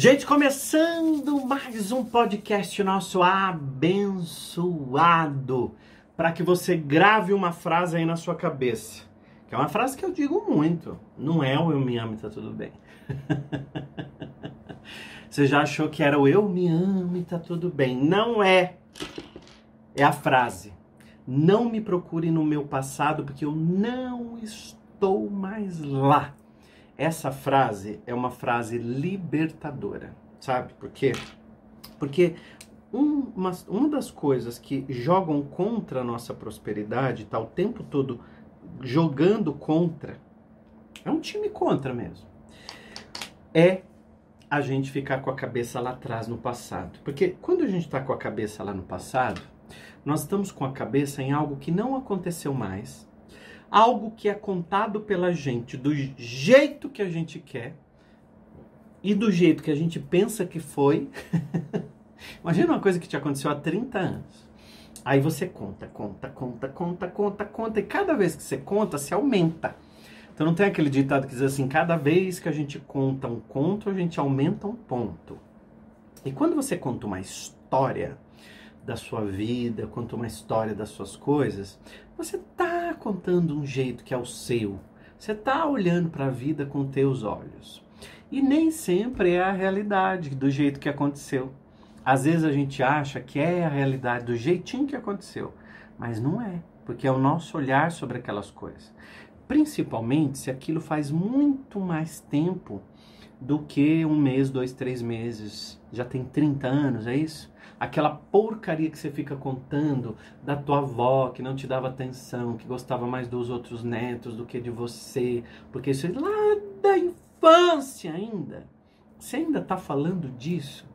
Gente, começando mais um podcast nosso abençoado, para que você grave uma frase aí na sua cabeça. Que é uma frase que eu digo muito. Não é o eu me amo e tá tudo bem. você já achou que era o eu me amo e tá tudo bem? Não é. É a frase. Não me procure no meu passado porque eu não estou mais lá. Essa frase é uma frase libertadora, sabe? Por quê? Porque uma, uma das coisas que jogam contra a nossa prosperidade, tá o tempo todo jogando contra, é um time contra mesmo, é a gente ficar com a cabeça lá atrás no passado. Porque quando a gente está com a cabeça lá no passado, nós estamos com a cabeça em algo que não aconteceu mais, algo que é contado pela gente do jeito que a gente quer e do jeito que a gente pensa que foi. Imagina uma coisa que te aconteceu há 30 anos. Aí você conta, conta, conta, conta, conta, conta, e cada vez que você conta, se aumenta. Então não tem aquele ditado que diz assim: cada vez que a gente conta um conto, a gente aumenta um ponto. E quando você conta uma história da sua vida, conta uma história das suas coisas, você está contando um jeito que é o seu. Você está olhando para a vida com teus olhos. E nem sempre é a realidade do jeito que aconteceu. Às vezes a gente acha que é a realidade do jeitinho que aconteceu, mas não é, porque é o nosso olhar sobre aquelas coisas. Principalmente se aquilo faz muito mais tempo do que um mês, dois, três meses. Já tem 30 anos, é isso? Aquela porcaria que você fica contando da tua avó que não te dava atenção, que gostava mais dos outros netos do que de você, porque isso é lá da infância ainda. Você ainda está falando disso?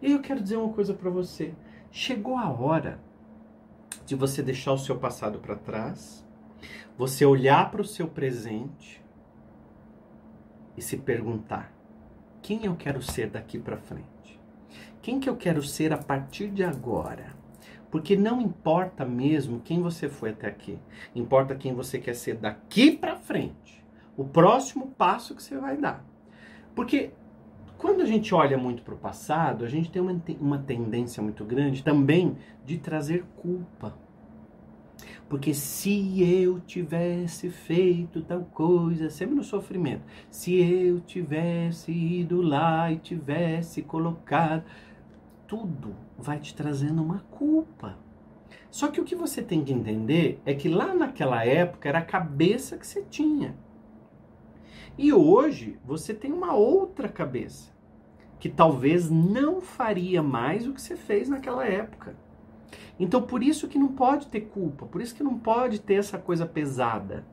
E eu quero dizer uma coisa para você. Chegou a hora de você deixar o seu passado para trás, você olhar para o seu presente e se perguntar: quem eu quero ser daqui para frente? Quem que eu quero ser a partir de agora? Porque não importa mesmo quem você foi até aqui. Importa quem você quer ser daqui para frente. O próximo passo que você vai dar. Porque quando a gente olha muito para o passado, a gente tem uma, uma tendência muito grande também de trazer culpa. Porque se eu tivesse feito tal coisa, sempre no sofrimento, se eu tivesse ido lá e tivesse colocado tudo vai te trazendo uma culpa. Só que o que você tem que entender é que lá naquela época era a cabeça que você tinha. E hoje você tem uma outra cabeça, que talvez não faria mais o que você fez naquela época. Então por isso que não pode ter culpa, por isso que não pode ter essa coisa pesada.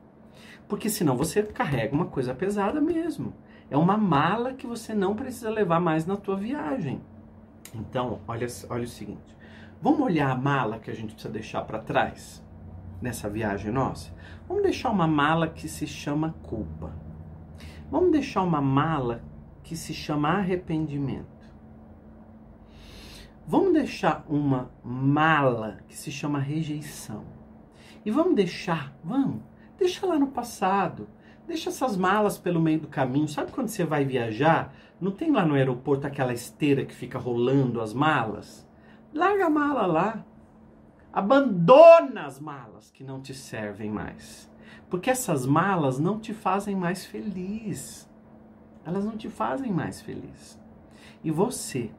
Porque senão você carrega uma coisa pesada mesmo. É uma mala que você não precisa levar mais na tua viagem. Então, olha, olha o seguinte: vamos olhar a mala que a gente precisa deixar para trás nessa viagem nossa? Vamos deixar uma mala que se chama culpa. Vamos deixar uma mala que se chama arrependimento. Vamos deixar uma mala que se chama rejeição. E vamos deixar, vamos, deixa lá no passado. Deixa essas malas pelo meio do caminho. Sabe quando você vai viajar? Não tem lá no aeroporto aquela esteira que fica rolando as malas? Larga a mala lá. Abandona as malas que não te servem mais. Porque essas malas não te fazem mais feliz. Elas não te fazem mais feliz. E você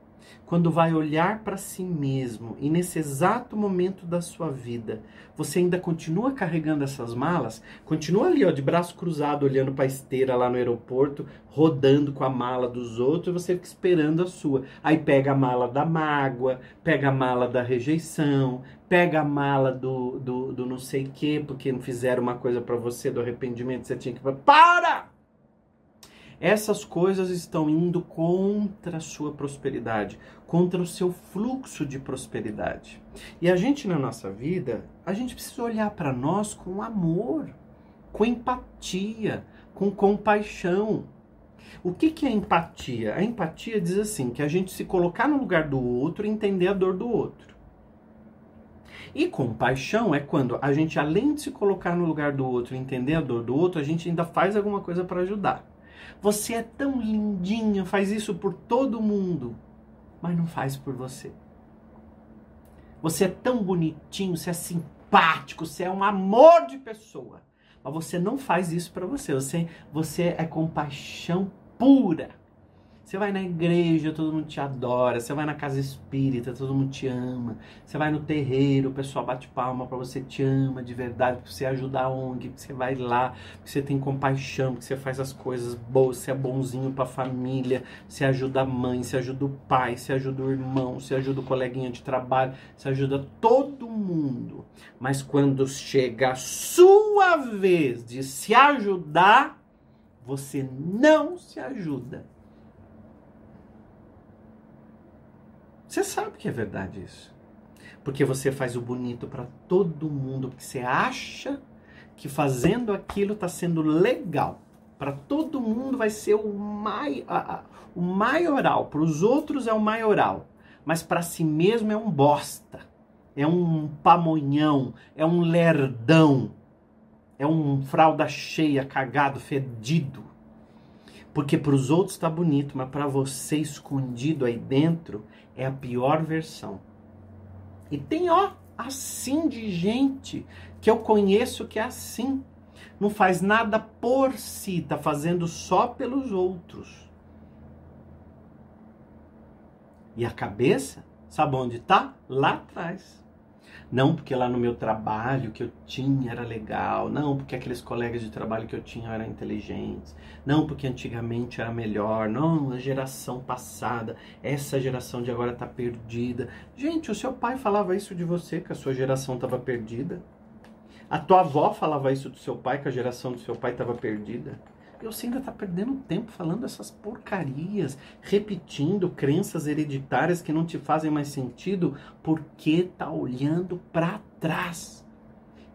quando vai olhar para si mesmo e nesse exato momento da sua vida, você ainda continua carregando essas malas, continua ali, ó, de braço cruzado, olhando para a esteira lá no aeroporto, rodando com a mala dos outros, e você fica esperando a sua. Aí pega a mala da mágoa, pega a mala da rejeição, pega a mala do, do, do não sei quê, porque não fizeram uma coisa para você, do arrependimento, você tinha que. Para! Essas coisas estão indo contra a sua prosperidade, contra o seu fluxo de prosperidade. E a gente na nossa vida, a gente precisa olhar para nós com amor, com empatia, com compaixão. O que, que é empatia? A empatia diz assim, que a gente se colocar no lugar do outro e entender a dor do outro. E compaixão é quando a gente, além de se colocar no lugar do outro e entender a dor do outro, a gente ainda faz alguma coisa para ajudar. Você é tão lindinho, faz isso por todo mundo, mas não faz por você. Você é tão bonitinho, você é simpático, você é um amor de pessoa. Mas você não faz isso para você. Você, você é compaixão pura. Você vai na igreja, todo mundo te adora. Você vai na casa espírita, todo mundo te ama. Você vai no terreiro, o pessoal bate palma para você, te ama de verdade, porque você ajuda a ONG, porque você vai lá, porque você tem compaixão, porque você faz as coisas boas, você é bonzinho para a família, você ajuda a mãe, você ajuda o pai, você ajuda o irmão, você ajuda o coleguinha de trabalho, você ajuda todo mundo. Mas quando chega a sua vez de se ajudar, você não se ajuda Você sabe que é verdade isso. Porque você faz o bonito para todo mundo, porque você acha que fazendo aquilo está sendo legal. Para todo mundo vai ser o, mai, a, a, o maioral, para os outros é o maioral, mas para si mesmo é um bosta, é um pamonhão, é um lerdão, é um fralda cheia, cagado, fedido. Porque para os outros está bonito, mas para você escondido aí dentro é a pior versão. E tem, ó, assim de gente que eu conheço que é assim. Não faz nada por si, tá fazendo só pelos outros. E a cabeça, sabe onde tá? Lá atrás. Não porque lá no meu trabalho que eu tinha era legal, não porque aqueles colegas de trabalho que eu tinha eram inteligentes, não porque antigamente era melhor, não, a geração passada, essa geração de agora está perdida. Gente, o seu pai falava isso de você, que a sua geração estava perdida. A tua avó falava isso do seu pai, que a geração do seu pai estava perdida. E você ainda está perdendo tempo falando essas porcarias, repetindo crenças hereditárias que não te fazem mais sentido, porque tá olhando para trás.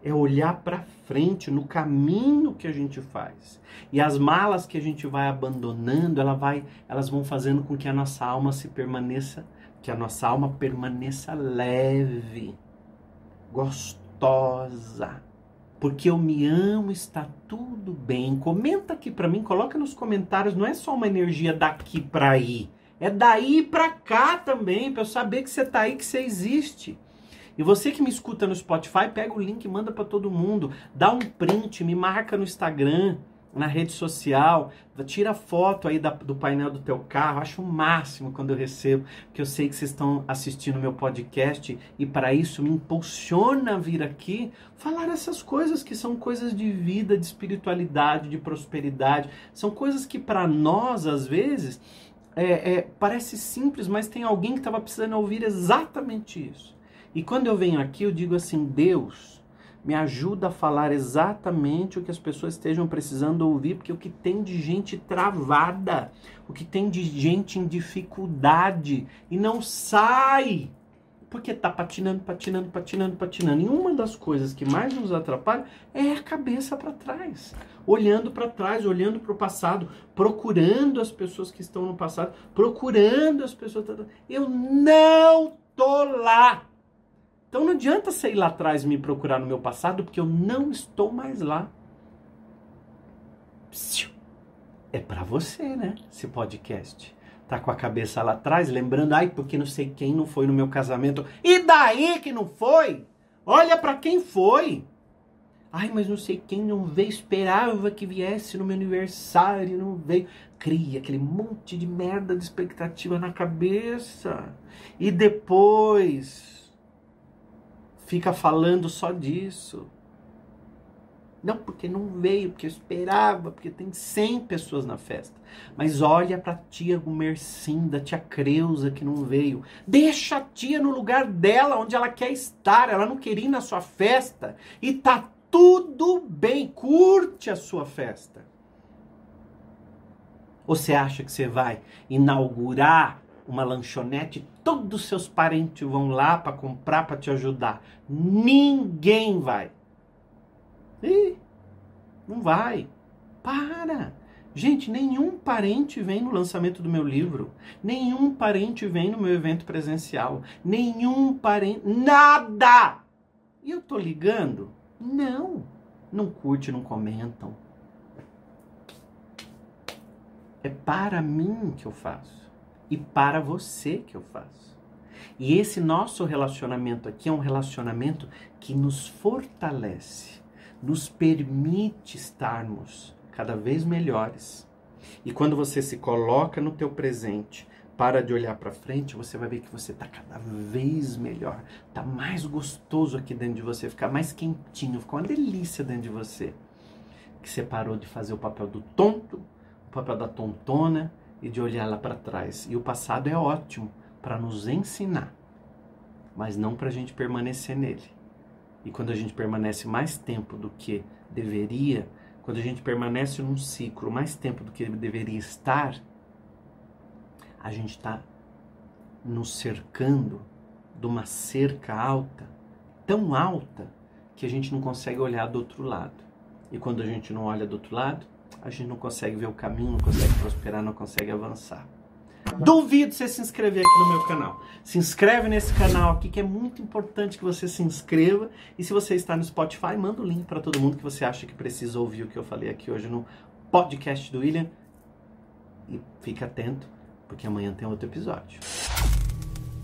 É olhar para frente no caminho que a gente faz. E as malas que a gente vai abandonando, ela vai, elas vão fazendo com que a nossa alma se permaneça, que a nossa alma permaneça leve, gostosa porque eu me amo, está tudo bem. Comenta aqui para mim, coloca nos comentários, não é só uma energia daqui para aí, é daí para cá também, para eu saber que você tá aí, que você existe. E você que me escuta no Spotify, pega o link, manda para todo mundo, dá um print, me marca no Instagram na rede social, tira foto aí da, do painel do teu carro, acho o máximo quando eu recebo, que eu sei que vocês estão assistindo meu podcast e para isso me impulsiona a vir aqui falar essas coisas que são coisas de vida, de espiritualidade, de prosperidade, são coisas que para nós às vezes é, é, parece simples, mas tem alguém que estava precisando ouvir exatamente isso. E quando eu venho aqui eu digo assim, Deus me ajuda a falar exatamente o que as pessoas estejam precisando ouvir, porque o que tem de gente travada, o que tem de gente em dificuldade e não sai, porque tá patinando, patinando, patinando, patinando. E uma das coisas que mais nos atrapalha é a cabeça para trás, olhando para trás, olhando para o passado, procurando as pessoas que estão no passado, procurando as pessoas. Eu não tô lá. Então não adianta você ir lá atrás me procurar no meu passado, porque eu não estou mais lá. É para você, né? Esse podcast. Tá com a cabeça lá atrás, lembrando, ai, porque não sei quem não foi no meu casamento. E daí que não foi? Olha para quem foi. Ai, mas não sei quem não veio, esperava que viesse no meu aniversário, não veio. Cria aquele monte de merda de expectativa na cabeça. E depois fica falando só disso. Não, porque não veio, porque eu esperava, porque tem 100 pessoas na festa. Mas olha para a tia Gumercinda, tia Creuza que não veio. Deixa a tia no lugar dela, onde ela quer estar. Ela não queria ir na sua festa. E tá tudo bem, curte a sua festa. Ou você acha que você vai inaugurar uma lanchonete, todos os seus parentes vão lá para comprar para te ajudar. Ninguém vai. Ih, não vai. Para. Gente, nenhum parente vem no lançamento do meu livro. Nenhum parente vem no meu evento presencial. Nenhum parente. Nada! E eu tô ligando? Não. Não curte, não comentam. É para mim que eu faço e para você que eu faço. E esse nosso relacionamento aqui é um relacionamento que nos fortalece, nos permite estarmos cada vez melhores. E quando você se coloca no teu presente, para de olhar para frente, você vai ver que você está cada vez melhor, está mais gostoso aqui dentro de você, fica mais quentinho, fica uma delícia dentro de você. Que você parou de fazer o papel do tonto, o papel da tontona e de olhar lá para trás. E o passado é ótimo para nos ensinar, mas não para a gente permanecer nele. E quando a gente permanece mais tempo do que deveria, quando a gente permanece num ciclo mais tempo do que deveria estar, a gente está nos cercando de uma cerca alta, tão alta, que a gente não consegue olhar do outro lado. E quando a gente não olha do outro lado, a gente não consegue ver o caminho, não consegue prosperar, não consegue avançar. Duvido você se inscrever aqui no meu canal. Se inscreve nesse canal aqui que é muito importante que você se inscreva. E se você está no Spotify, manda o link para todo mundo que você acha que precisa ouvir o que eu falei aqui hoje no podcast do William. E fica atento, porque amanhã tem outro episódio.